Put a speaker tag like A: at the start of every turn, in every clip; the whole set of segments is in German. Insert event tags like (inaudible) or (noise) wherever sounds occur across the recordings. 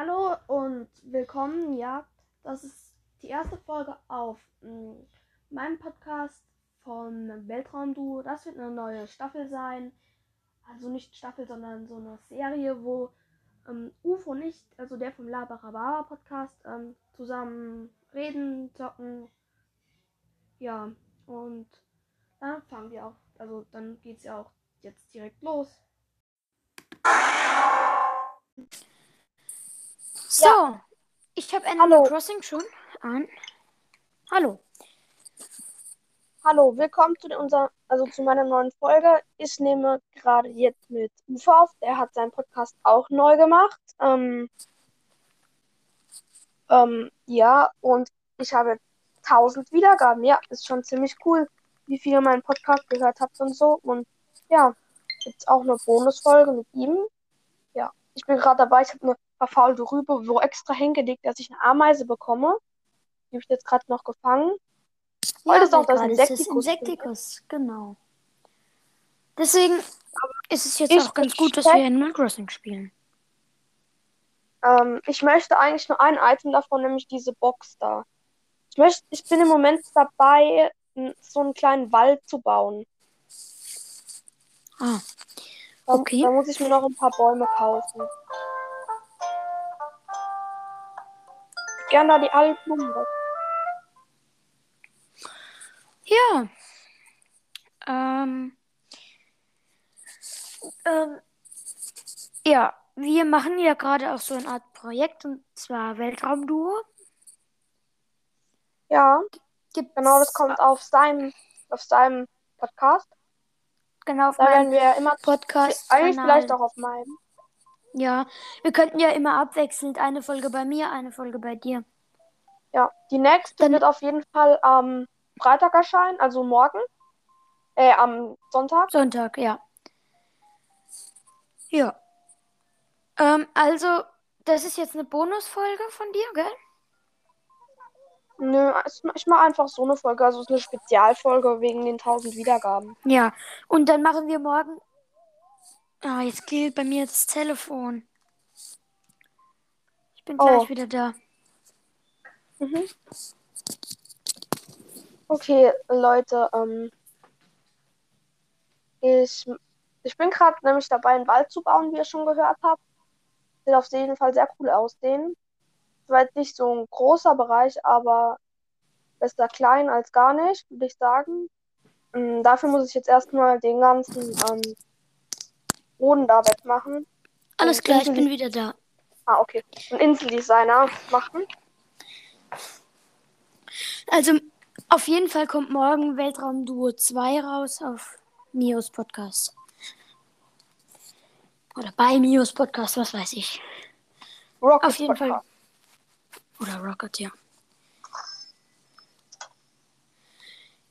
A: Hallo und willkommen. Ja, das ist die erste Folge auf mh, meinem Podcast von Weltraumduo. Das wird eine neue Staffel sein. Also nicht Staffel, sondern so eine Serie, wo ähm, UFO nicht, also der vom Labarababa Podcast, ähm, zusammen reden, zocken. Ja, und dann fangen wir auch, also dann geht's ja auch jetzt direkt los.
B: So, ich habe Animal
C: Hallo.
B: Crossing schon an. Hallo.
C: Hallo, willkommen zu der, unser, also zu meiner neuen Folge. Ich nehme gerade jetzt mit Uwe auf. Der hat seinen Podcast auch neu gemacht. Ähm, ähm, ja, und ich habe 1000 Wiedergaben. Ja, ist schon ziemlich cool, wie viel ihr meinen Podcast gehört habt und so. Und ja, gibt's auch eine Bonusfolge mit ihm. Ja, ich bin gerade dabei. Ich habe eine verfaulte Rübe, wo extra hingelegt, dass ich eine Ameise bekomme. Die habe ich jetzt gerade noch gefangen. Heute ist auch das
B: ist das
C: Insektikus.
B: Insektikus, genau. Deswegen ist es jetzt auch ganz gut, dass wir Animal Crossing spielen.
C: Ähm, ich möchte eigentlich nur ein Item davon, nämlich diese Box da. Ich möchte, ich bin im Moment dabei, so einen kleinen Wald zu bauen.
B: Ah,
C: Da,
B: Okay.
C: da muss ich mir noch ein paar Bäume kaufen. Gerne da die alten weg.
B: ja. Ähm, ähm, ja, wir machen ja gerade auch so eine Art Projekt und zwar Weltraumduo.
C: Ja,
B: Gibt's
C: genau, das kommt auf seinem, auf seinem Podcast.
B: genau auf
C: Da werden wir immer,
B: Podcast.
C: eigentlich vielleicht auch auf meinem.
B: Ja, wir könnten ja immer abwechselnd eine Folge bei mir, eine Folge bei dir.
C: Ja, die nächste
B: Dann-
C: wird auf jeden Fall am Freitag erscheinen, also morgen. Äh, am Sonntag.
B: Sonntag, ja. Ja. Ähm, also, das ist jetzt eine Bonusfolge von dir, gell?
C: Nö, ich mache einfach so eine Folge, also es ist eine Spezialfolge wegen den 1000 Wiedergaben.
B: Ja. Und dann machen wir morgen. Ah, jetzt gilt bei mir das Telefon. Ich bin
C: Oh.
B: gleich wieder da.
C: Mhm. Okay, Leute, ähm, ich, ich bin gerade nämlich dabei, einen Wald zu bauen, wie ihr schon gehört habt. Sieht auf jeden Fall sehr cool aussehen. Zwar jetzt nicht so ein großer Bereich, aber besser klein als gar nicht, würde ich sagen. Ähm, dafür muss ich jetzt erstmal den ganzen ähm, Boden da wegmachen.
B: Alles
C: Und
B: klar, ich bin wieder da.
C: Ah, okay. Einen Inseldesigner machen.
B: Also, auf jeden Fall kommt morgen Weltraumduo 2 raus auf Mios Podcast. Oder bei Mios Podcast, was weiß ich.
C: Rocket
B: Auf jeden Fall.
C: Podcast.
B: Oder Rocket, ja.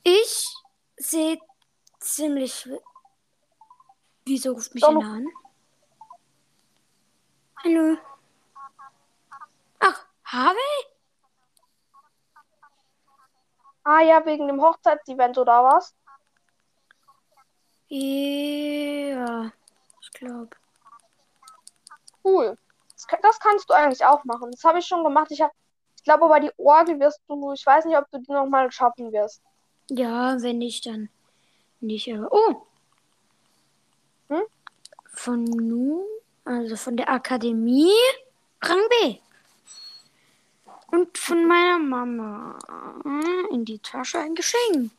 B: Ich sehe ziemlich. Wieso ruft mich
C: Hallo.
B: einer an? Hallo. Ach, Harvey?
C: Ah ja, wegen dem Hochzeitsevent oder was?
B: Ja, ich glaube.
C: Cool. Das, das kannst du eigentlich auch machen. Das habe ich schon gemacht. Ich, hab, ich glaube, aber die Orgel wirst du, ich weiß nicht, ob du die nochmal schaffen wirst.
B: Ja, wenn nicht, dann nicht. Aber oh! Von Nu, also von der Akademie, Rang B. Und von meiner Mama in die Tasche ein Geschenk.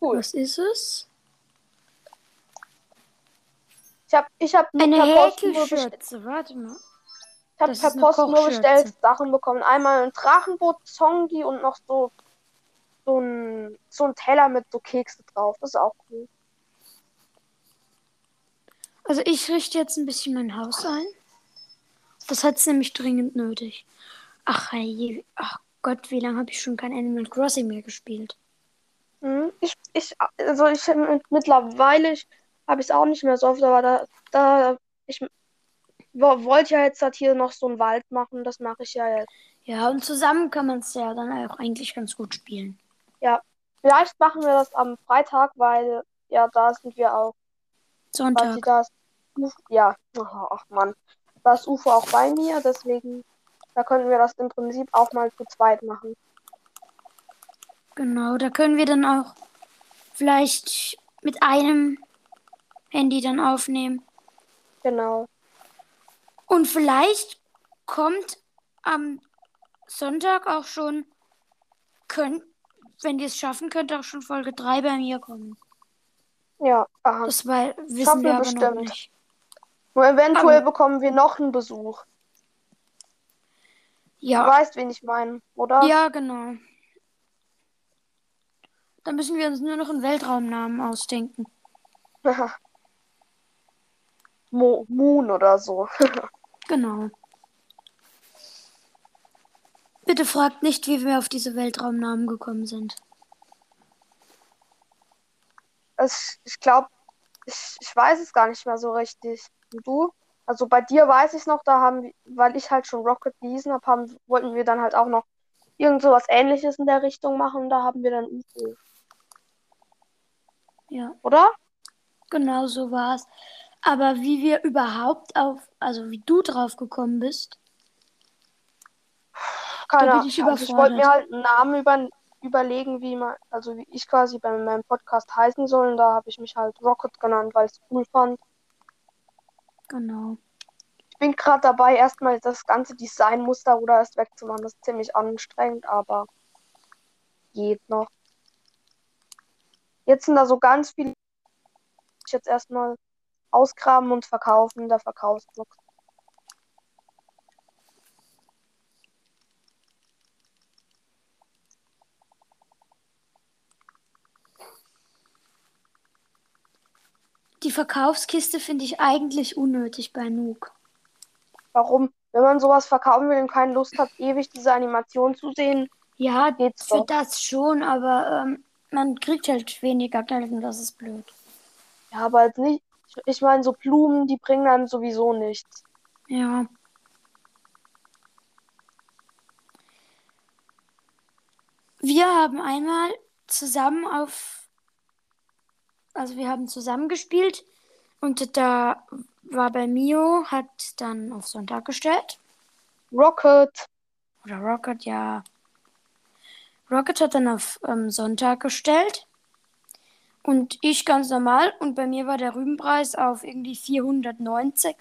C: Cool.
B: Was ist es?
C: Ich habe ich hab
B: Eine
C: per Post nur, best
B: Häkelschürze. Warte mal.
C: ich hab
B: das
C: per Post nur bestellt Sachen bekommen. Einmal ein Drachenboot, Zongi und noch so, so ein, so ein Teller mit so Kekse drauf. Das ist auch cool.
B: Also ich richte jetzt ein bisschen mein Haus ein. Das hat es nämlich dringend nötig. Ach, hey, ach Gott, wie lange habe ich schon kein Animal Crossing mehr gespielt?
C: Mhm. Ich, ich, also ich mittlerweile habe ich es auch nicht mehr so oft, aber da, da ich wo- wollte ja jetzt halt hier noch so einen Wald machen. Das mache ich ja jetzt.
B: Ja, und zusammen kann man es ja dann auch eigentlich ganz gut spielen.
C: Vielleicht machen wir das am Freitag, weil ja, da sind wir auch
B: Sonntag.
C: das. Ja, ach Mann. das UFO auch bei mir, deswegen da könnten wir das im Prinzip auch mal zu zweit machen.
B: Genau, da können wir dann auch vielleicht mit einem Handy dann aufnehmen.
C: Genau.
B: Und vielleicht kommt am Sonntag auch schon, könnt, wenn ihr es schaffen könnt, auch schon Folge 3 bei mir kommen.
C: Ja, aha.
B: Das wei- wissen
C: Schaffen
B: wir aber noch
C: bestimmt.
B: nicht.
C: Nur eventuell
B: Aber-
C: bekommen wir noch einen Besuch. Du
B: Ja,
C: weißt, wen ich meine, oder?
B: ja, genau. Dann müssen wir uns nur noch einen Weltraumnamen ausdenken. (laughs)
C: Mo Moon oder so. (laughs)
B: Genau. Bitte fragt nicht, wie wir auf diese Weltraumnamen gekommen sind.
C: Es, ich glaube, ich, ich weiß es gar nicht mehr so richtig. Und du? Also bei dir weiß ich noch, da haben weil ich halt schon Rocket gelesen habe, haben, wollten wir dann halt auch noch irgend so was ähnliches in der Richtung machen. Da haben wir dann UFO,
B: Ja,
C: oder?
B: genau so war es. Aber wie wir überhaupt auf, also wie du drauf gekommen bist,
C: Keine Ahnung.
B: ich
C: Also ich wollte mir halt einen Namen über, überlegen, wie man, also wie ich quasi bei meinem Podcast heißen soll. Und da habe ich mich halt Rocket genannt, weil ich es cool fand.
B: Genau.
C: Ich bin gerade dabei, erstmal das ganze Designmuster oder erst wegzumachen. Das ist ziemlich anstrengend, aber geht noch. Jetzt sind da so ganz viele. Ich jetzt erstmal ausgraben und verkaufen der Verkaufsbox.
B: Die Verkaufskiste finde ich eigentlich unnötig bei Nook.
C: Warum? Wenn man sowas verkaufen will und keine Lust hat, ewig diese Animation zu sehen,
B: Ja,
C: geht's
B: für
C: doch.
B: das schon, aber ähm, man kriegt halt weniger Geld und das ist blöd.
C: Ja, aber jetzt nicht. Ich, ich meine, so Blumen, die bringen einem sowieso nichts.
B: Ja. Wir haben einmal zusammen auf, also wir haben zusammen gespielt und da war bei Mio, hat dann auf Sonntag gestellt.
C: Rocket.
B: Oder Rocket, ja. Rocket hat dann auf ähm, Sonntag gestellt. Und ich ganz normal. Und bei mir war der Rübenpreis auf irgendwie 490.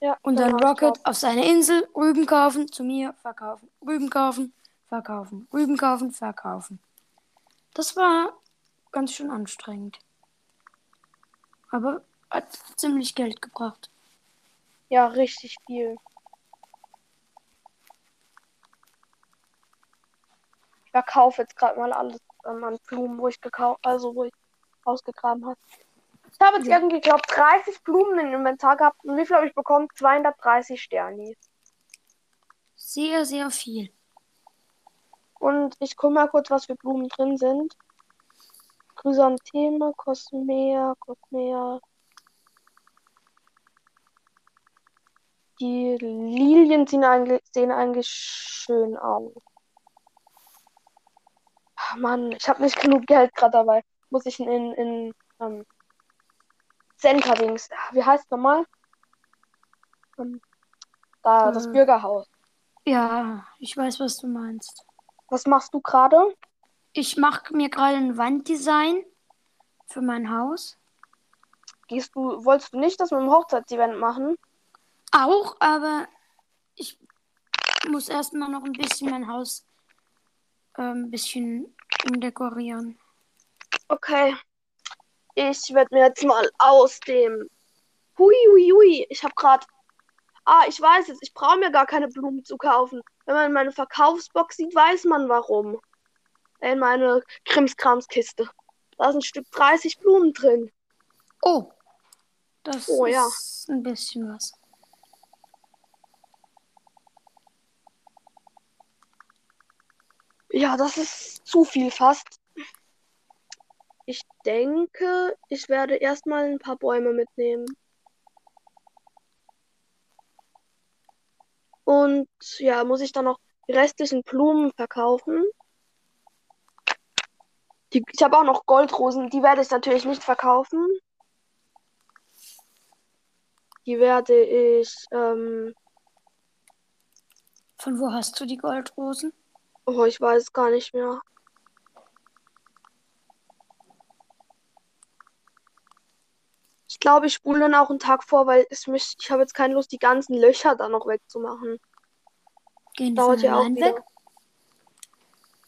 C: Ja,
B: Und dann Rocket auf seine Insel, Rüben kaufen, zu mir verkaufen, Rüben kaufen, verkaufen, Rüben kaufen, verkaufen. Das war ganz schön anstrengend. Aber hat ziemlich Geld gebracht.
C: Ja, richtig viel. Ich verkaufe jetzt gerade mal alles ähm, an Blumen, wo ich gekauft, also wo ich ausgegraben habe. Ich habe jetzt
B: Ja.
C: irgendwie, glaube 30 Blumen im Inventar gehabt. Und wie viel habe ich bekommen? 230 Sterni.
B: Sehr, sehr viel.
C: Und ich gucke mal kurz, was für Blumen drin sind. Chrysantheme, Cosmea, Cosmea. Die Lilien sehen eigentlich, sehen eigentlich schön aus. Mann, ich habe nicht genug Geld gerade dabei. Muss ich in, in, ähm, Center-Dings. Wie heißt es nochmal? Ähm, da, das
B: Äh.
C: Bürgerhaus.
B: Ja, ich weiß, was du meinst.
C: Was machst du gerade?
B: Ich mache mir gerade ein Wanddesign für mein Haus.
C: Gehst du, wolltest du nicht das mit dem Hochzeitsevent machen?
B: Auch, aber ich muss erstmal noch ein bisschen mein Haus äh, ein bisschen umdekorieren.
C: Okay. Ich werde mir jetzt mal aus dem. Hui, hui, hui. Ich habe gerade. Ah, ich weiß jetzt, ich brauche mir gar keine Blumen zu kaufen. Wenn man meine Verkaufsbox sieht, weiß man warum. In meine Krimskramskiste. Da ist ein Stück 30 Blumen drin.
B: Oh, das
C: Oh, ja.
B: ist ein bisschen was.
C: Ja, das ist zu viel fast. Ich denke, ich werde erstmal ein paar Bäume mitnehmen. Und ja, muss ich dann noch die restlichen Blumen verkaufen. Die, ich habe auch noch Goldrosen, die werde ich natürlich nicht verkaufen. Die werde ich, ähm,
B: Von wo hast du die Goldrosen?
C: oh, ich weiß es gar nicht mehr. Ich glaube, ich spule dann auch einen Tag vor, weil es mich, ich habe jetzt keine Lust, die ganzen Löcher da noch wegzumachen.
B: Gehen die
C: Dauert ja auch wieder.
B: weg?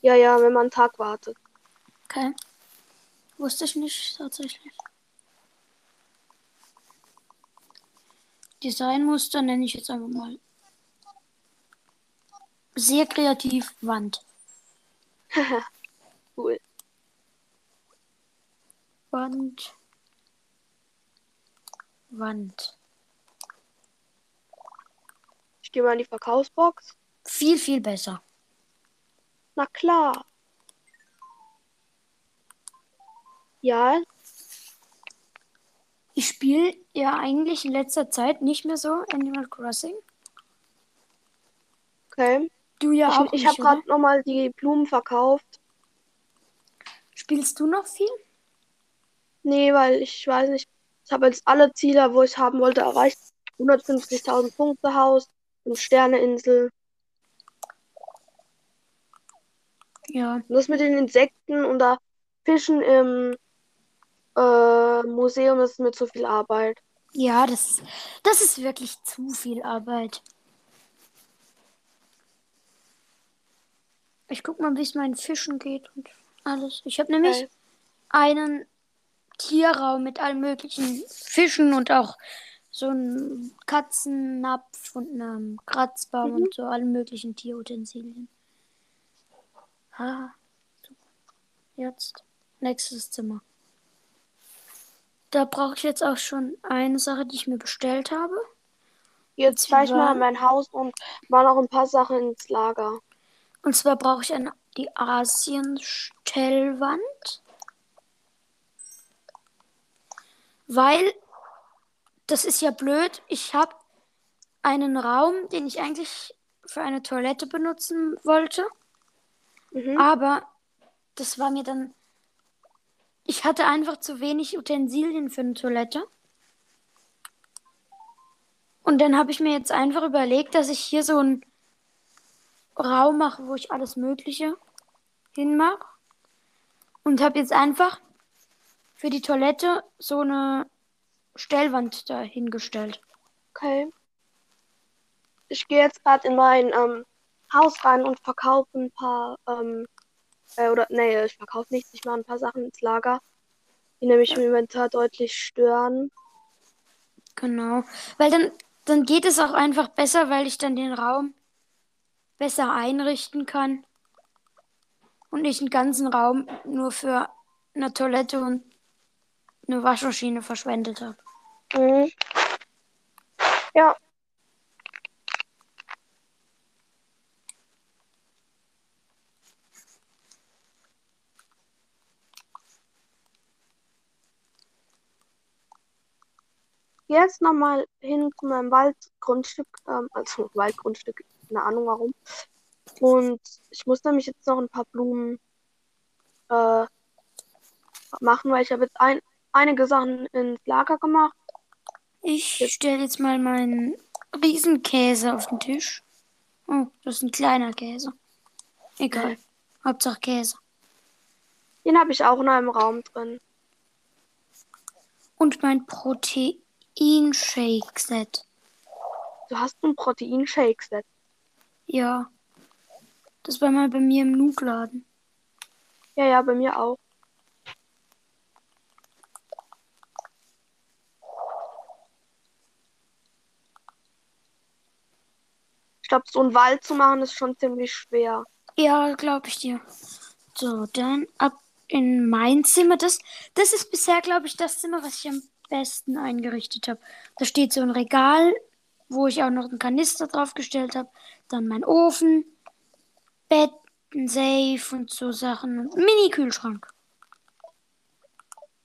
C: Ja, ja, wenn man einen Tag wartet.
B: Okay. Wusste ich nicht tatsächlich. Designmuster nenne ich jetzt einfach mal. Sehr kreativ Wand. (laughs)
C: Cool.
B: Wand. Wand.
C: Ich gehe mal in die Verkaufsbox.
B: Viel, viel besser.
C: Na klar. Ja,
B: Ich spiele ja eigentlich in letzter Zeit nicht mehr so Animal Crossing.
C: okay.
B: Du ja auch
C: Ich, ich
B: nicht,
C: habe gerade nochmal die Blumen verkauft.
B: Spielst du noch viel?
C: Nee, weil ich weiß nicht. Ich habe jetzt alle Ziele, wo ich haben wollte, erreicht. 150.000 Punkte Haus, eine Sterneinsel.
B: Ja.
C: Und das mit den Insekten und da Fischen im äh, Museum ist mir zu viel Arbeit.
B: Ja, das, das ist wirklich zu viel Arbeit. Ich guck mal, wie es meinen Fischen geht und alles. Ich habe nämlich
C: Okay.
B: einen Tierraum mit allen möglichen Fischen und auch so einen Katzennapf und einem Kratzbaum und so allen möglichen Tierutensilien. So. Jetzt nächstes Zimmer. Da brauche ich jetzt auch schon eine Sache, die ich mir bestellt habe.
C: Jetzt fahre ich mal in mein Haus und mache noch ein paar Sachen ins Lager.
B: Und zwar brauche ich eine, die Asien-Stellwand. Weil, das ist ja blöd, ich habe einen Raum, den ich eigentlich für eine Toilette benutzen wollte.
C: Mhm.
B: Aber das war mir dann. Ich hatte einfach zu wenig Utensilien für eine Toilette. Und dann habe ich mir jetzt einfach überlegt, dass ich hier so einen Raum mache, wo ich alles Mögliche hinmache. Und habe jetzt einfach für die Toilette so eine Stellwand dahingestellt.
C: Okay. Ich gehe jetzt gerade in mein ähm, Haus rein und verkaufe ein paar, ähm, äh, oder nee, ich verkaufe nichts, ich mache ein paar Sachen ins Lager, die nämlich im Inventar deutlich stören.
B: Genau. Weil dann, dann geht es auch einfach besser, weil ich dann den Raum besser einrichten kann. Und nicht einen ganzen Raum nur für eine Toilette und eine Waschmaschine verschwendet habe.
C: Mhm. Ja. Jetzt nochmal hin zu meinem Waldgrundstück, ähm, also (laughs) Waldgrundstück, keine Ahnung warum. Und ich muss nämlich jetzt noch ein paar Blumen äh, machen, weil ich habe jetzt ein, einige Sachen ins Lager gemacht.
B: Ich stelle jetzt mal meinen Riesenkäse auf den Tisch. Oh, das ist ein kleiner Käse. Egal. Hauptsache Käse.
C: Den habe ich auch in einem Raum drin.
B: Und mein Protein-Shake-Set.
C: Du hast ein Proteinshake-Set.
B: Ja. Das war mal bei mir im Nugladen.
C: Ja, ja, bei mir auch. Ich glaube, so einen Wald zu machen ist schon ziemlich schwer.
B: Ja, glaube ich dir. So, dann ab in mein Zimmer. Das, das ist bisher, glaube ich, das Zimmer, was ich am besten eingerichtet habe. Da steht so ein Regal, wo ich auch noch einen Kanister draufgestellt habe. Dann mein Ofen, Bett, ein Safe und so Sachen. Und Mini-Kühlschrank.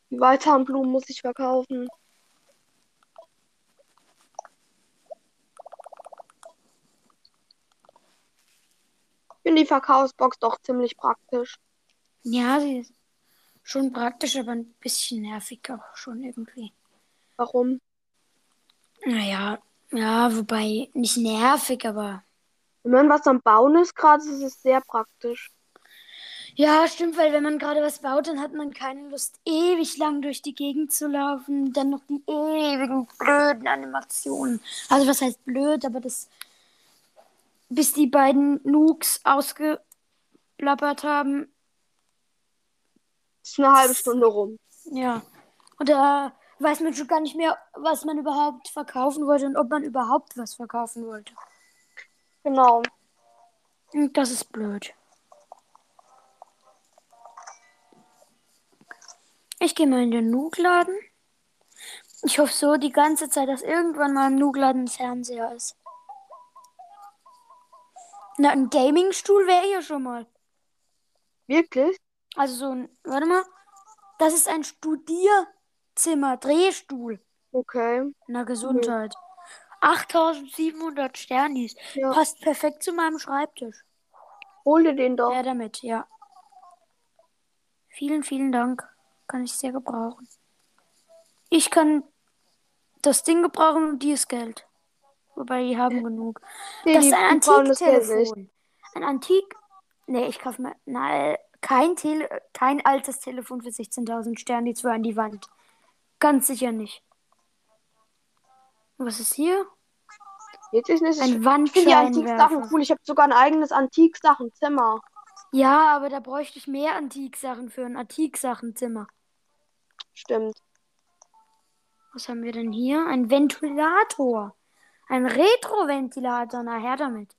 C: Die Weißhahnblumen muss ich verkaufen. Ich finde die Verkaufsbox doch ziemlich praktisch.
B: Ja, sie ist schon praktisch, aber ein bisschen nervig auch schon irgendwie.
C: Warum?
B: Naja, ja, wobei nicht nervig, aber.
C: Wenn man was am Bauen ist, gerade ist es sehr praktisch.
B: Ja, stimmt, weil wenn man gerade was baut, dann hat man keine Lust, ewig lang durch die Gegend zu laufen. Dann noch die ewigen blöden Animationen. Also was heißt blöd, aber das. Bis die beiden Nooks ausgeplappert haben.
C: Ist eine halbe Stunde rum.
B: Ja. Und da weiß man schon gar nicht mehr, was man überhaupt verkaufen wollte und ob man überhaupt was verkaufen wollte.
C: Genau.
B: Und das ist blöd. Ich gehe mal in den Nook-Laden. Ich hoffe so die ganze Zeit, dass irgendwann mal im Nook-Laden ein Fernseher ist. Na, ein Gaming-Stuhl wäre hier schon mal.
C: Wirklich?
B: Also so ein, warte mal. Das ist ein Studierzimmer, Drehstuhl.
C: Okay.
B: Na, Gesundheit. 8700 Sternis.
C: Ja.
B: Passt perfekt zu meinem Schreibtisch.
C: Hol dir den doch.
B: Ja, damit, ja. Vielen, vielen Dank. Kann ich sehr gebrauchen. Ich kann das Ding gebrauchen und dieses Geld. Wobei die haben genug.
C: Nee,
B: das ist ein Antiktelefon. Ein Antik. Nee, ich kaufe mal. Nein, kein, Tele kein altes Telefon für 16.000 Sterne, die zwei an die Wand. Ganz sicher nicht. Was ist hier?
C: Wirklich nicht.
B: Ein
C: Ich finde die Antik-Sachen
B: Wandscheinwerfer.
C: cool. Ich habe sogar ein eigenes Antik-Sachen-Zimmer.
B: Ja, aber da bräuchte ich mehr Antiksachen für ein Antiksachenzimmer.
C: Stimmt.
B: Was haben wir denn hier? Ein Ventilator. Ein Retroventilator. Na her damit.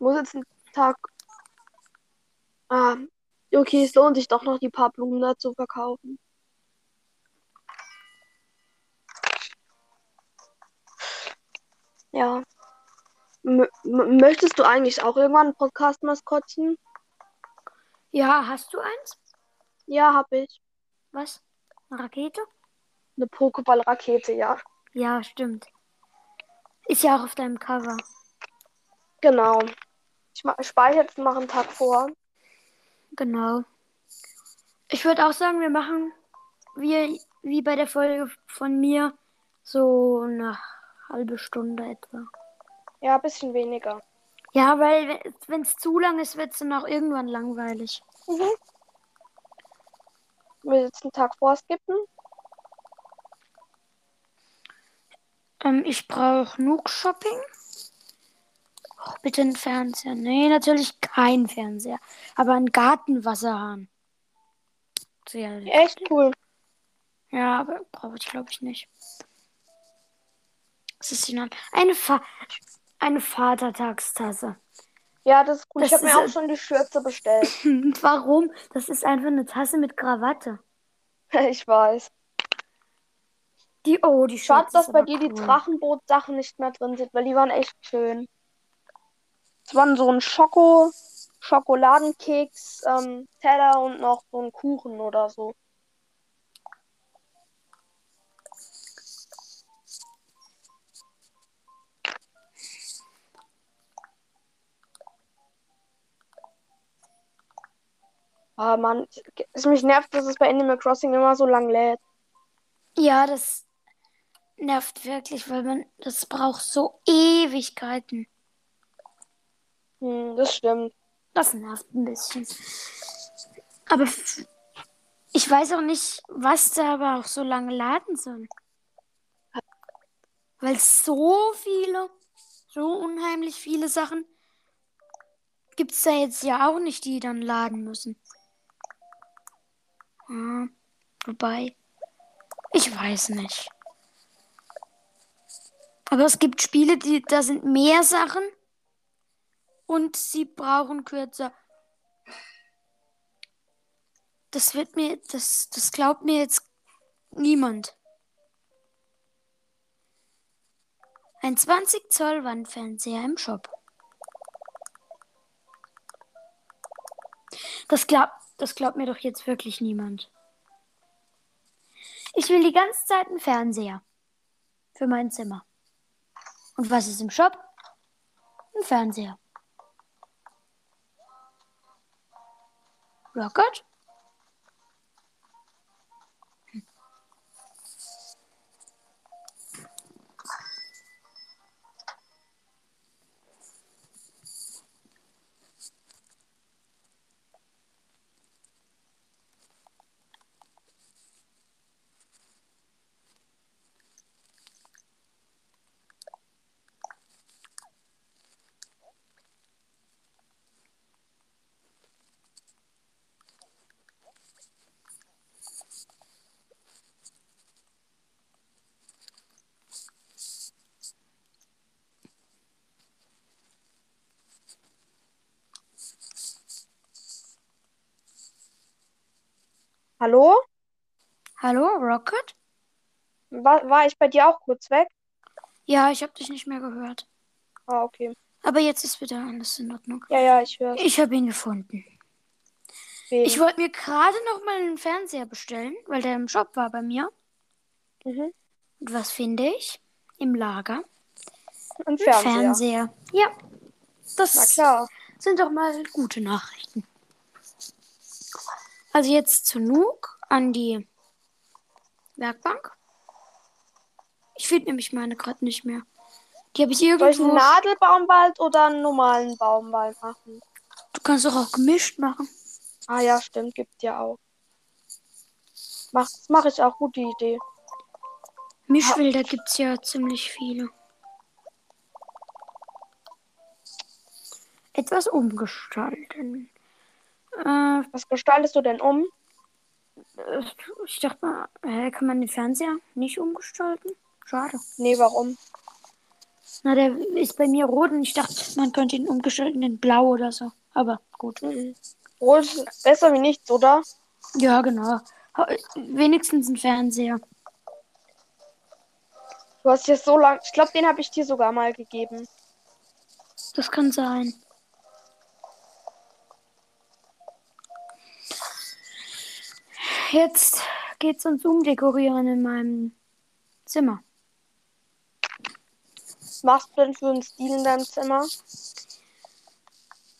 C: Muss jetzt einen Tag. Ah, okay, es lohnt sich doch noch, die paar Blumen da zu verkaufen. Ja. M m- möchtest du eigentlich auch irgendwann ein Podcast-Maskottchen?
B: Ja, hast du eins?
C: Ja, hab ich.
B: Was? Eine Rakete?
C: Eine Pokéball-Rakete, ja.
B: Ja, stimmt. Ist ja auch auf deinem Cover.
C: Genau. Ich speichere jetzt noch einen Tag vor.
B: Genau. Ich würde auch sagen, wir machen wie, wie bei der Folge von mir so eine halbe Stunde etwa.
C: Ja, ein bisschen weniger.
B: Ja, weil wenn es zu lang ist, wird es dann auch irgendwann langweilig.
C: Mhm. Wir jetzt einen Tag vorskippen.
B: Ähm, ich brauche Nook Shopping. Bitte ein Fernseher. Nee, natürlich kein Fernseher. Aber ein Gartenwasserhahn. Sehr
C: Echt cool.
B: Ja, aber brauche ich glaube ich nicht. Was ist denn eine, Fa eine Vatertagstasse?
C: Ja, das ist cool.
B: Das
C: ich habe mir auch schon die Schürze bestellt. (laughs)
B: Warum? Das ist einfach eine Tasse mit Krawatte. (laughs)
C: ich weiß.
B: Die, oh, die Schürze
C: dass bei dir die
B: cool.
C: Drachenboot-Sachen nicht mehr drin sind, weil die waren echt schön. Es waren so ein Schoko, Schokoladenkeks, ähm, Teller und noch so ein Kuchen oder so. Ah, Mann, es mich nervt, dass es bei Animal Crossing immer so lang lädt.
B: Ja, das nervt wirklich, weil man das braucht so Ewigkeiten.
C: Hm, das stimmt.
B: Das nervt ein bisschen. Aber ich weiß auch nicht, was da aber auch so lange laden soll. Weil so viele, so unheimlich viele Sachen gibt es da jetzt ja auch nicht, die dann laden müssen. Ja, wobei, ich weiß nicht. Aber es gibt Spiele, die, da sind mehr Sachen und sie brauchen kürzer. Das wird mir, das, das glaubt mir jetzt niemand. Ein 20 Zoll Wandfernseher im Shop. Das glaubt, das glaubt mir doch jetzt wirklich niemand. Ich will die ganze Zeit einen Fernseher für mein Zimmer. Und was ist im Shop? Ein Fernseher. Rocket?
C: Hallo?
B: Hallo, Rocket?
C: War, war ich bei dir auch kurz weg?
B: Ja, ich habe dich nicht mehr gehört.
C: Ah, okay.
B: Aber jetzt ist wieder alles in Ordnung.
C: Ja, ja, ich höre.
B: Ich habe ihn gefunden.
C: Wen?
B: Ich wollte mir gerade noch mal einen Fernseher bestellen, weil der im Shop war bei mir.
C: Mhm.
B: Und was finde ich? Im Lager.
C: Ein
B: Ein
C: Fernseher.
B: Fernseher. Ja. Das
C: Na klar.
B: sind doch mal gute Nachrichten. Also jetzt zu Nuke an die Werkbank. Ich finde nämlich meine gerade nicht mehr. Die habe ich
C: Soll ich einen
B: irgendwo.
C: Nadelbaumwald oder einen normalen Baumwald machen?
B: Du kannst doch auch gemischt machen.
C: Ah ja, stimmt, gibt ja auch. Mach, das mache ich auch, gute Idee.
B: Mischwälder gibt es ja ziemlich viele. Etwas umgestalten. Äh,
C: Was gestaltest du denn um?
B: ich dachte mal, hä, kann man den Fernseher nicht umgestalten? Schade.
C: Nee, warum?
B: Na, der ist bei mir rot und ich dachte, man könnte ihn umgestalten in blau oder so. Aber gut.
C: Mhm. Rot ist besser wie nichts, oder?
B: Ja, genau. Wenigstens ein Fernseher.
C: Du hast jetzt so lang. Ich glaube, den habe ich dir sogar mal gegeben.
B: Das kann sein. Jetzt geht's ums Umdekorieren in meinem Zimmer.
C: Was machst du denn für einen Stil in deinem Zimmer?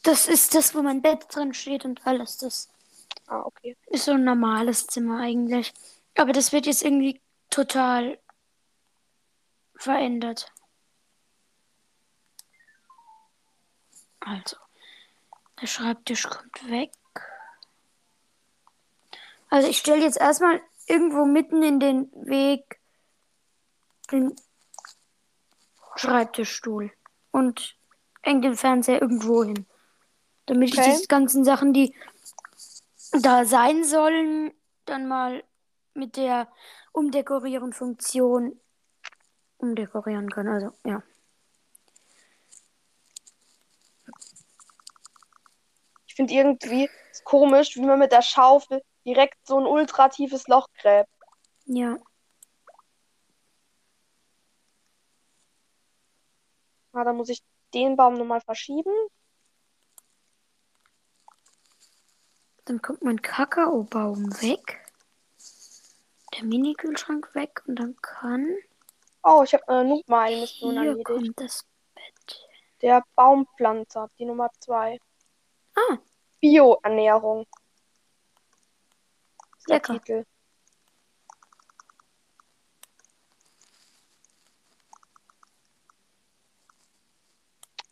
B: Das ist das, wo mein Bett drin steht und alles. Das
C: Ah, okay.
B: ist so ein normales Zimmer eigentlich. Aber das wird jetzt irgendwie total verändert. Also, der Schreibtisch kommt weg. Also ich stelle jetzt erstmal irgendwo mitten in den Weg den Schreibtischstuhl und hänge den Fernseher irgendwo hin. Damit
C: Okay.
B: ich diese ganzen Sachen, die da sein sollen, dann mal mit der Umdekorieren-Funktion umdekorieren kann. Also, ja.
C: Ich finde irgendwie komisch, wie man mit der Schaufel direkt so ein ultra tiefes Loch gräbt.
B: Ja.
C: Ah, dann muss ich den Baum nochmal verschieben.
B: Dann kommt mein Kakaobaum weg. Der Mini-Kühlschrank weg und dann kann.
C: Oh, ich habe eine Noob-Mission
B: Hier
C: erledigt.
B: kommt das Bett.
C: Der Baumpflanzer, die Nummer zwei.
B: Ah,
C: Bioernährung.
B: Lecker.
C: Titel.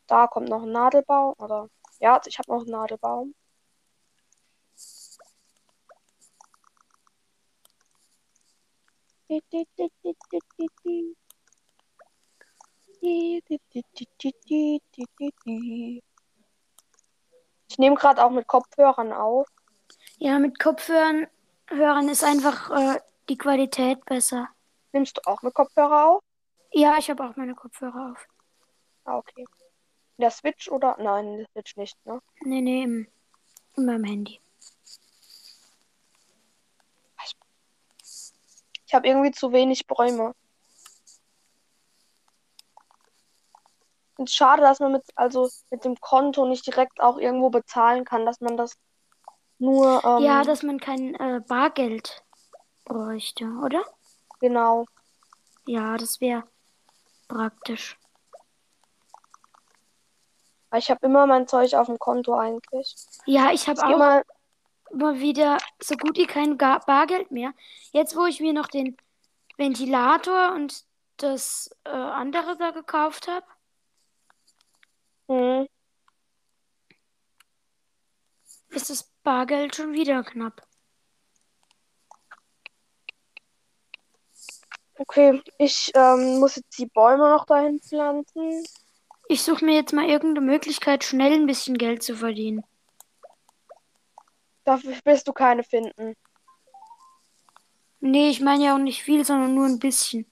C: Da kommt noch ein Nadelbaum. Oder ja, ich habe noch einen Nadelbaum. Ich nehme gerade auch mit Kopfhörern auf.
B: ja, mit Kopfhörern hören ist einfach äh, die Qualität besser.
C: Nimmst du auch mit Kopfhörer auf?
B: Ja, ich habe auch meine Kopfhörer auf.
C: Ah, okay. Der Switch oder? Nein, der Switch nicht, ne?
B: Nee, nee, im, in meinem Handy.
C: Ich habe irgendwie zu wenig Bäume. Und schade, dass man mit, also mit dem Konto nicht direkt auch irgendwo bezahlen kann, dass man das nur, ähm,
B: ja, dass man kein äh, Bargeld bräuchte, oder?
C: genau.
B: Ja, das wäre praktisch.
C: Ich habe immer mein Zeug auf dem Konto eigentlich.
B: Ja, ich habe auch
C: mal,
B: mal wieder so gut wie kein Ga Bargeld mehr. Jetzt, wo ich mir noch den Ventilator und das äh, andere da gekauft habe,
C: hm,
B: ist das Bargeld schon wieder knapp.
C: okay, ich ähm, muss jetzt die Bäume noch dahin pflanzen.
B: Ich suche mir jetzt mal irgendeine Möglichkeit, schnell ein bisschen Geld zu verdienen.
C: Dafür wirst du keine finden.
B: Nee, ich meine ja auch nicht viel, sondern nur ein bisschen.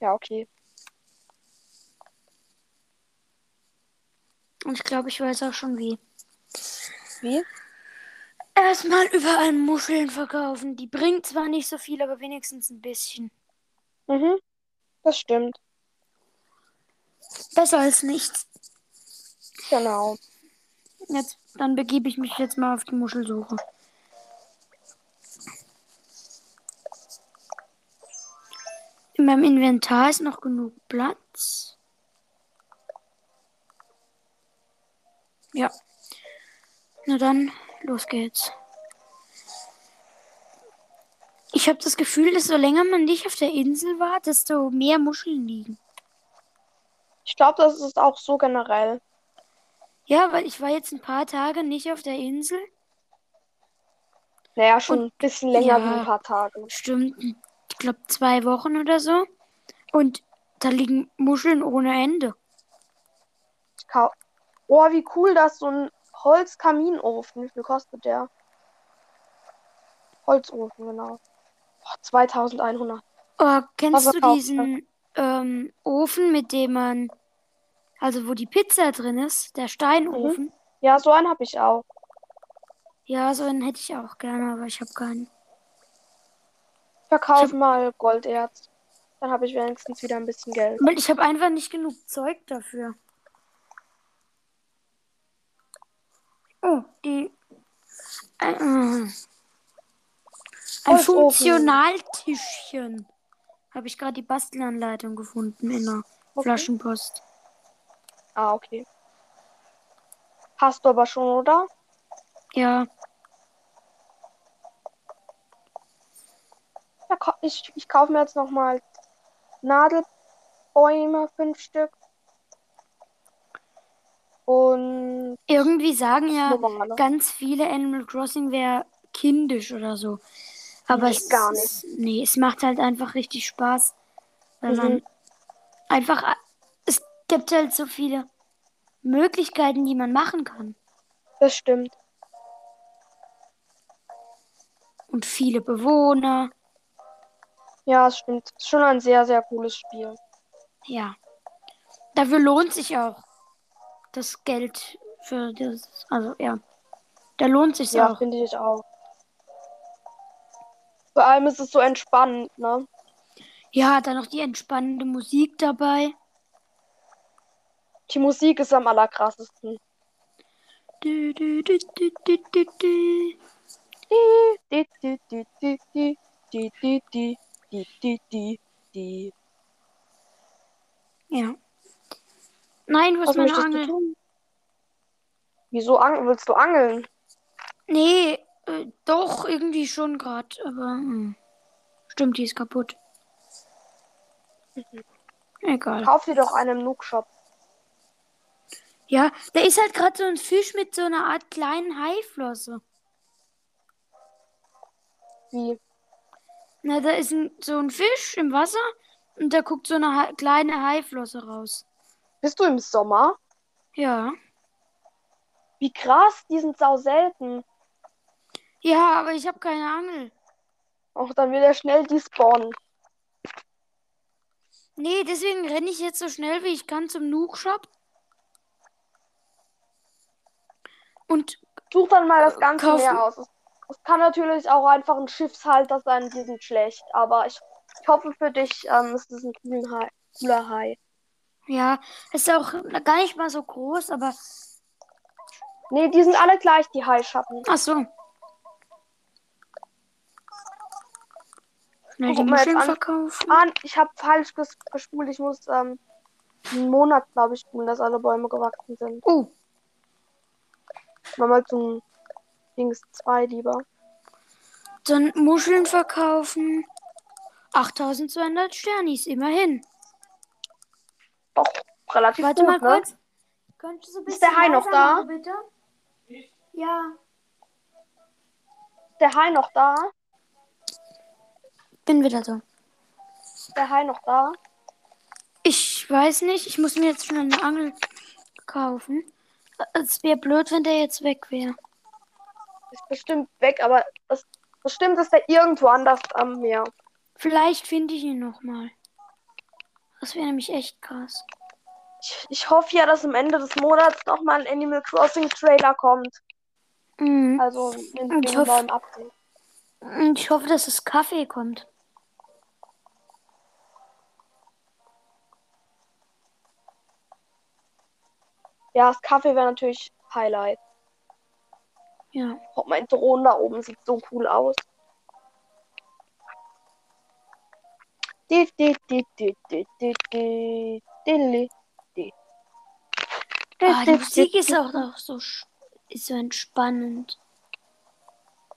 C: Ja, okay.
B: Und ich glaube, ich weiß auch schon wie.
C: Wie?
B: erstmal überall Muscheln verkaufen. Die bringt zwar nicht so viel, aber wenigstens ein bisschen.
C: Mhm. Das stimmt.
B: Besser als nichts.
C: Genau.
B: Jetzt, dann begebe ich mich jetzt mal auf die Muschelsuche. In meinem Inventar ist noch genug Platz. Ja. Na dann, los geht's. Ich habe das Gefühl, dass so länger man nicht auf der Insel war, desto mehr Muscheln liegen.
C: Ich glaube, das ist auch so generell.
B: Ja, weil ich war jetzt ein paar Tage nicht auf der Insel.
C: Naja, schon ein bisschen länger
B: ja.
C: wie ein paar Tage.
B: Stimmt, ich glaube zwei Wochen oder so. Und da liegen Muscheln ohne Ende.
C: Oh, wie cool das so ein Holzkaminofen. Wie viel kostet der? Holzofen, genau. Oh, 2100.
B: Oh, kennst
C: Was
B: du diesen ähm, Ofen, mit dem man, also wo die Pizza drin ist, der Steinofen?
C: Ja, so einen habe ich auch.
B: Ja, so einen hätte ich auch gerne, aber ich habe keinen.
C: Verkauf
B: Ich
C: mal Golderz. Dann habe ich wenigstens wieder ein bisschen Geld.
B: Ich habe einfach nicht genug Zeug dafür. Oh, die. Äh, äh. ein
C: Holzofen.
B: Funktionaltischchen. Habe ich gerade die Bastelanleitung gefunden in der
C: Okay.
B: Flaschenpost.
C: Ah, okay. Hast du aber schon, oder?
B: Ja,
C: ich, ich kaufe mir jetzt nochmal Nadelbäume, fünf Stück. Und
B: irgendwie sagen ja
C: normale.
B: ganz viele Animal Crossing wäre kindisch oder so. Aber
C: Nee,
B: es
C: gar
B: ist- nee, es macht halt einfach richtig Spaß, wenn
C: Mhm.
B: man einfach es gibt halt so viele Möglichkeiten, die man machen kann
C: Das stimmt.
B: und viele Bewohner.
C: Ja, es stimmt. Ist schon ein sehr, sehr cooles Spiel.
B: Ja. Dafür lohnt sich auch das Geld für das, also ja. Da lohnt sich
C: Ja,
B: auch.
C: finde ich auch. Vor allem ist es so entspannend, ne?
B: Ja, dann noch die entspannende Musik dabei.
C: Die Musik ist am allerkrassesten.
B: Du, du, du, du, du, du, du.
C: Die, die, die, die, die, die, die, die, die, die, die, die.
B: Ja. Nein, wo ist
C: Was
B: meine Angel?
C: Wieso ang willst du angeln?
B: Nee, äh, doch, irgendwie schon gerade, aber hm. stimmt, die ist kaputt. Egal.
C: Kauf dir doch einen Nook-Shop.
B: Ja, da ist halt gerade so ein Fisch mit so einer Art kleinen Haiflosse.
C: Wie?
B: Na, da ist ein, so ein Fisch im Wasser und da guckt so eine ha kleine Haiflosse raus.
C: Bist du im Sommer?
B: Ja.
C: Wie krass, die sind sau selten.
B: Ja, aber ich habe keine Angel.
C: Auch dann wird er schnell despawnen.
B: Nee, deswegen renne ich jetzt so schnell wie ich kann zum Nook-Shop. Und
C: Such dann mal das ganze
B: Kaufen.
C: Meer aus. Es, es kann natürlich auch einfach ein Schiffshalter sein, die sind schlecht. Aber ich, ich hoffe für dich, ähm, es ist ein cooler Hai.
B: Ja, ist auch gar nicht mal so groß, aber.
C: Nee, die sind alle gleich, die Haischatten.
B: Ach so. Schnell die Muscheln
C: an.
B: verkaufen.
C: Ah, ich habe falsch ges gespult. Ich muss ähm, einen Monat, glaube ich, spulen, dass alle Bäume gewachsen sind.
B: Oh,
C: Mal mal zum Dings 2 lieber.
B: dann Muscheln verkaufen. 8200 Sternis, immerhin.
C: Doch, relativ
B: Warte
C: gut,
B: mal
C: ne?
B: kurz. Könntest du ein
C: Ist der
B: bisschen
C: Hai noch da?
B: machen, bitte? Ja.
C: Ist der Hai noch da?
B: Bin wieder da.
C: Ist der Hai noch da?
B: Ich weiß nicht, ich muss mir jetzt schon eine Angel kaufen. Es wäre blöd, wenn der jetzt weg wäre.
C: Ist bestimmt weg, aber das, bestimmt ist der irgendwo anders am Meer.
B: Vielleicht finde ich ihn noch mal. Das wäre nämlich echt krass.
C: Ich, ich hoffe ja, dass am Ende des Monats nochmal ein Animal Crossing Trailer kommt.
B: Mhm.
C: Also mit, einem
B: hoffe-
C: neuen Update.
B: Und ich hoffe, dass das Kaffee kommt.
C: Ja, das Kaffee wäre natürlich Highlight.
B: Ja.
C: Oh, mein Drohnen da oben sieht so cool aus. Di,
B: die Musik ist auch noch so, ist so entspannend.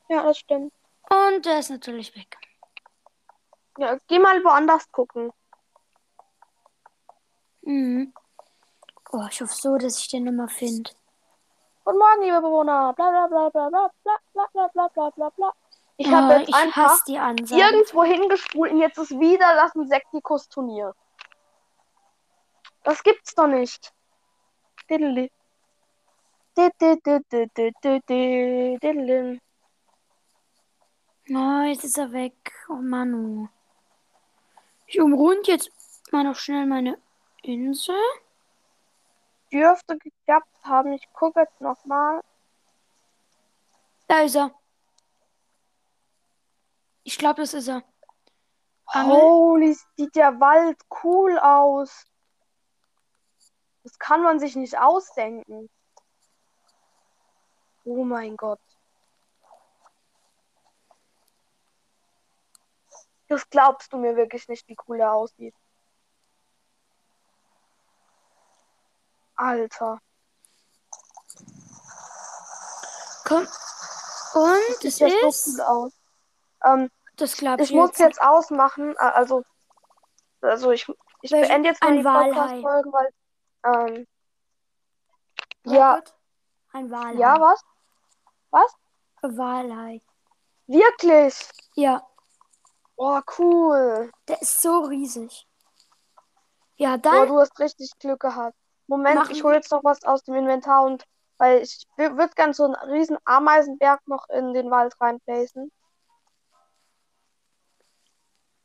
C: Ja, das stimmt.
B: Und der ist natürlich weg.
C: Ja, geh mal woanders gucken.
B: Mhm. Oh, ich hoffe so, dass ich den nochmal finde.
C: Guten Morgen, liebe Bewohner. Bla bla bla bla bla bla bla bla bla bla bla Ich habe
B: Ah,
C: jetzt einfach irgendwo hingespult und jetzt ist wieder das ein Sektikus-Turnier. Das gibt's doch nicht. Diddly. Di- di- di- di- di- di- di- diddly.
B: Oh, jetzt ist er weg. Oh Manu. Ich umrund jetzt mal noch schnell meine Insel.
C: Dürfte geklappt haben. Ich gucke jetzt nochmal.
B: Da ist er. Ich glaube, das ist er. Angel?
C: Holy, sieht der Wald cool aus. Das kann man sich nicht ausdenken. Oh mein Gott. Das glaubst du mir wirklich nicht, wie cool er aussieht. Alter.
B: Komm. Und
C: Das
B: es
C: sieht ja so
B: ist.
C: cool aus. Ähm,
B: Das glaube ich,
C: ich muss
B: jetzt.
C: jetzt ausmachen. äh, Also, also ich, ich
B: Welch-
C: beende jetzt mal die
B: Walhai.
C: Podcast-Folgen, weil. Ähm,
B: Oh
C: ja,
B: Gott. Ein Walhai.
C: ja, was? Was?
B: Walhai.
C: Wirklich?
B: Ja,
C: Oh, cool.
B: der ist so riesig. Ja, dann.
C: du hast richtig Glück gehabt. Moment,
B: Machen
C: ich hole jetzt noch was aus dem Inventar und weil ich würde gern so einen riesen Ameisenberg noch in den Wald reinplacen.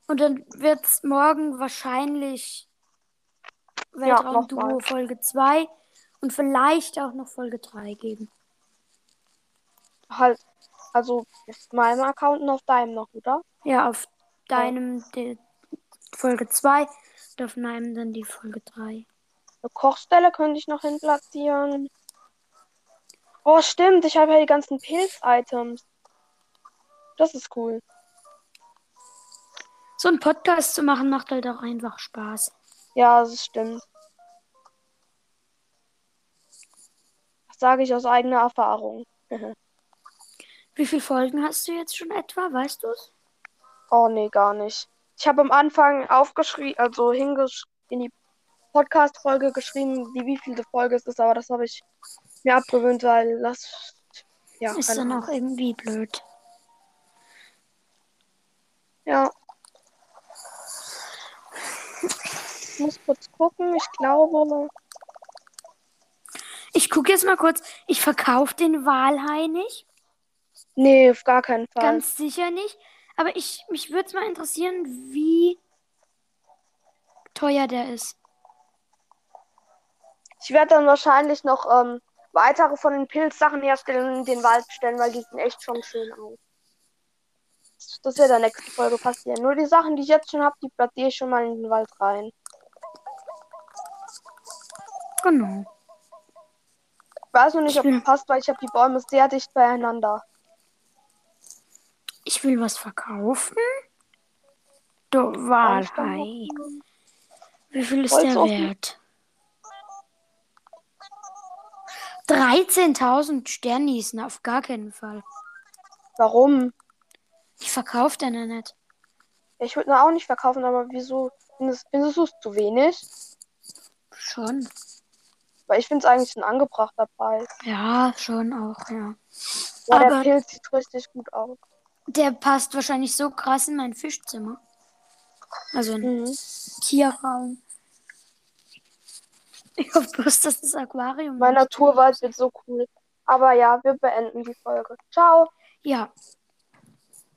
B: Und dann wird es morgen wahrscheinlich
C: Ja,
B: Weltraum Duo
C: nochmal.
B: Folge 2 und vielleicht auch noch Folge 3 geben.
C: Halt, also auf meinem Account und auf deinem noch, oder?
B: Ja, auf deinem die Folge 2 und auf meinem dann die Folge 3.
C: Eine Kochstelle könnte ich noch hin platzieren. Oh, stimmt, ich habe ja die ganzen Pilz-Items. Das ist cool.
B: So einen Podcast zu machen macht halt auch einfach Spaß.
C: Ja, das stimmt. Das sage ich aus eigener Erfahrung. (laughs)
B: Wie viele Folgen hast du jetzt schon etwa? Weißt du es?
C: Oh nee, gar nicht. Ich habe am Anfang aufgeschrieben, also hingesch in die Podcast-Folge geschrieben, wie wie viele Folge es ist, aber das habe ich mir abgewöhnt, weil das ja,
B: Ist dann auch irgendwie blöd.
C: Ja. Ich muss kurz gucken. Ich glaube,
B: Ich gucke jetzt mal kurz. Ich verkaufe den Walhai nicht.
C: nee, auf gar keinen Fall.
B: Ganz sicher nicht. Aber ich, mich würde es mal interessieren, wie teuer der ist.
C: Ich werde dann wahrscheinlich noch ähm, weitere von den Pilzsachen herstellen und in den Wald stellen, weil die sehen echt schon schön aus. Das wird in der nächsten Folge passieren. Nur die Sachen, die ich jetzt schon habe, die platziere ich schon mal in den Wald rein.
B: Genau.
C: Ich weiß noch nicht,
B: Ich
C: ob es passt, weil ich habe die Bäume sehr dicht beieinander.
B: Ich will was verkaufen. Du Walhai. Wie viel ist
C: Holz
B: der
C: offen?
B: wert? 13.000 Sternis, na, auf gar keinen Fall.
C: Warum?
B: Ich verkaufe ja nicht.
C: Ich würde ihn auch nicht verkaufen, aber wieso findest, findest du es zu wenig?
B: Schon.
C: Weil ich finde es eigentlich ein angebrachter Preis.
B: Ja, schon auch, ja.
C: Der
B: Aber-
C: Pilz sieht richtig gut aus.
B: Der passt wahrscheinlich so krass in mein Fischzimmer. Also ein
C: Mhm.
B: Tierraum. (laughs) Ich hoffe bloß, dass das Aquarium.
C: Mein Naturwald wird so cool. Aber ja, wir beenden die Folge. Ciao.
B: Ja.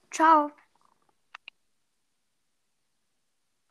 B: Ciao.